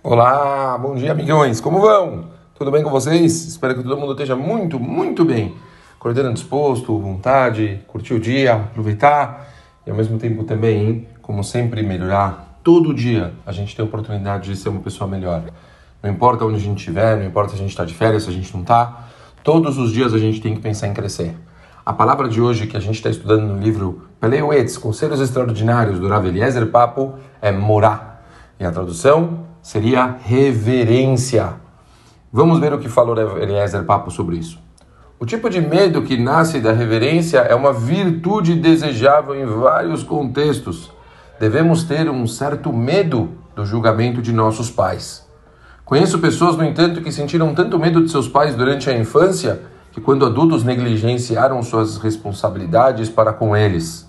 Olá, bom dia, amigões. Como vão? Tudo bem com vocês? Espero que todo mundo esteja muito, muito bem. Acordando disposto, vontade, curtir o dia, aproveitar e ao mesmo tempo também, como sempre, melhorar. Todo dia a gente tem a oportunidade de ser uma pessoa melhor. Não importa onde a gente estiver, não importa se a gente está de férias, se a gente não está, todos os dias a gente tem que pensar em crescer. A palavra de hoje que a gente está estudando no livro Peleuetz, Conselhos Extraordinários do Rav Eliezer Papo, é morar. E a tradução seria reverência. Vamos ver o que falou Eliezer Papo sobre isso. O tipo de medo que nasce da reverência é uma virtude desejável em vários contextos. Devemos ter um certo medo do julgamento de nossos pais. Conheço pessoas, no entanto, que sentiram tanto medo de seus pais durante a infância que, quando adultos, negligenciaram suas responsabilidades para com eles.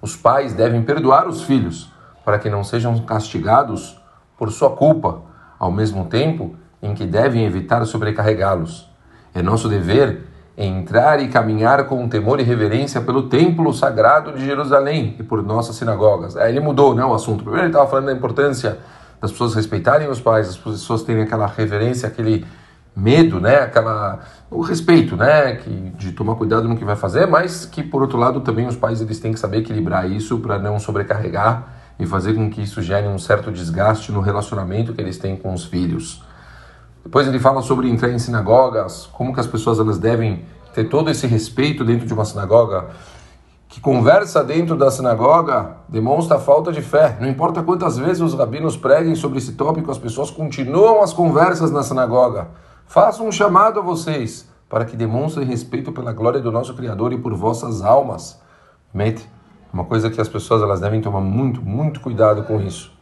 Os pais devem perdoar os filhos para que não sejam castigados por sua culpa, ao mesmo tempo em que devem evitar sobrecarregá-los. É nosso dever entrar e caminhar com temor e reverência pelo templo sagrado de Jerusalém e por nossas sinagogas. Aí ele mudou né, o assunto. Primeiro ele estava falando da importância das pessoas respeitarem os pais, as pessoas terem aquela reverência, aquele medo, né, aquela o respeito, né, que, de tomar cuidado no que vai fazer, mas que por outro lado também os pais eles têm que saber equilibrar isso para não sobrecarregar e fazer com que isso gere um certo desgaste no relacionamento que eles têm com os filhos. Depois ele fala sobre entrar em sinagogas, como que as pessoas elas devem ter todo esse respeito dentro de uma sinagoga. Que conversa dentro da sinagoga demonstra falta de fé. Não importa quantas vezes os rabinos preguem sobre esse tópico, as pessoas continuam as conversas na sinagoga. Faço um chamado a vocês para que demonstrem respeito pela glória do nosso Criador e por vossas almas. Mete uma coisa que as pessoas elas devem tomar muito, muito cuidado com isso.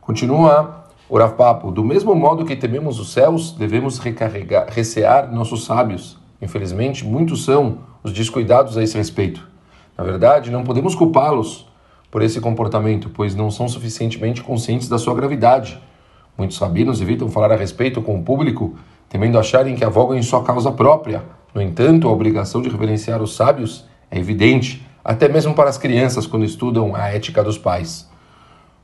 Continua o Rav Papo. Do mesmo modo que tememos os céus, devemos recarregar, recear nossos sábios. Infelizmente, muitos são os descuidados a esse respeito. Na verdade, não podemos culpá-los por esse comportamento, pois não são suficientemente conscientes da sua gravidade. Muitos rabinos evitam falar a respeito com o público, temendo acharem que avogam em sua causa própria. No entanto, a obrigação de reverenciar os sábios é evidente até mesmo para as crianças quando estudam a ética dos pais.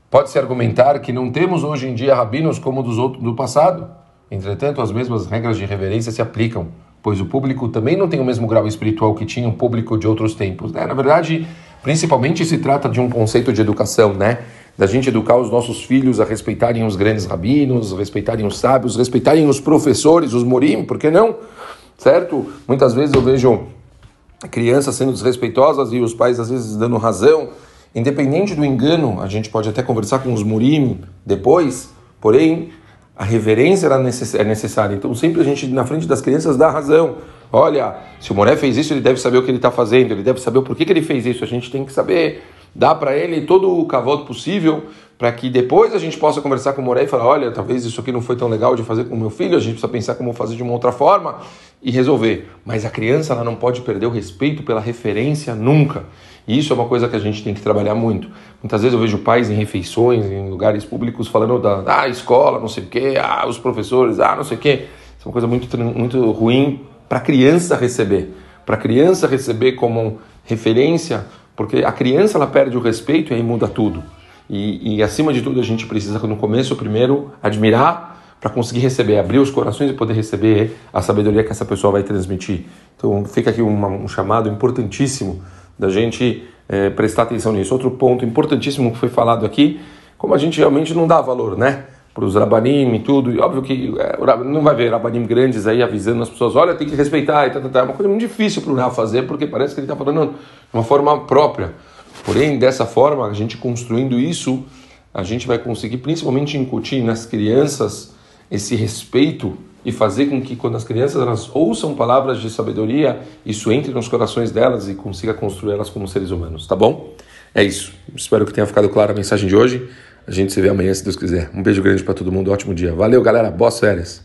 Pode-se argumentar que não temos hoje em dia rabinos como dos outros do passado. Entretanto, as mesmas regras de reverência se aplicam, pois o público também não tem o mesmo grau espiritual que tinha o público de outros tempos. Né? Na verdade, principalmente se trata de um conceito de educação, né? Da gente educar os nossos filhos a respeitarem os grandes rabinos, respeitarem os sábios, respeitarem os professores, os morim, por que não? Certo? Muitas vezes eu vejo crianças sendo desrespeitosas e os pais às vezes dando razão. Independente do engano, a gente pode até conversar com os murim depois, porém a reverência é necessária. Então sempre a gente na frente das crianças dá razão. Olha, se o Moré fez isso, ele deve saber o que ele está fazendo, ele deve saber o porquê que ele fez isso. A gente tem que saber dar para ele todo o cavalo possível para que depois a gente possa conversar com o Moré e falar, olha, talvez isso aqui não foi tão legal de fazer com o meu filho, a gente precisa pensar como fazer de uma outra forma e resolver. Mas a criança ela não pode perder o respeito pela referência nunca. E isso é uma coisa que a gente tem que trabalhar muito. Muitas vezes eu vejo pais em refeições, em lugares públicos, falando da ah, escola, não sei o quê, ah, os professores, ah, não sei o quê. Isso é uma coisa muito, muito ruim para a criança receber. Para a criança receber como referência, porque a criança ela perde o respeito e aí muda tudo. E, e acima de tudo, a gente precisa, no começo, primeiro, admirar para conseguir receber, abrir os corações e poder receber a sabedoria que essa pessoa vai transmitir. Então, fica aqui uma, um chamado importantíssimo da gente é, prestar atenção nisso. Outro ponto importantíssimo que foi falado aqui, como a gente realmente não dá valor, né? Para os rabanim e tudo, e óbvio que é, não vai ver rabanim grandes aí avisando as pessoas, olha, tem que respeitar e tal, tal, tal. É uma coisa muito difícil para o Rav fazer, porque parece que ele está falando de uma forma própria. Porém, dessa forma, a gente construindo isso, a gente vai conseguir principalmente incutir nas crianças esse respeito e fazer com que quando as crianças elas ouçam palavras de sabedoria, isso entre nos corações delas e consiga construir elas como seres humanos, tá bom? É isso. Espero que tenha ficado clara a mensagem de hoje. A gente se vê amanhã, se Deus quiser. Um beijo grande para todo mundo, ótimo dia. Valeu, galera. Boas férias.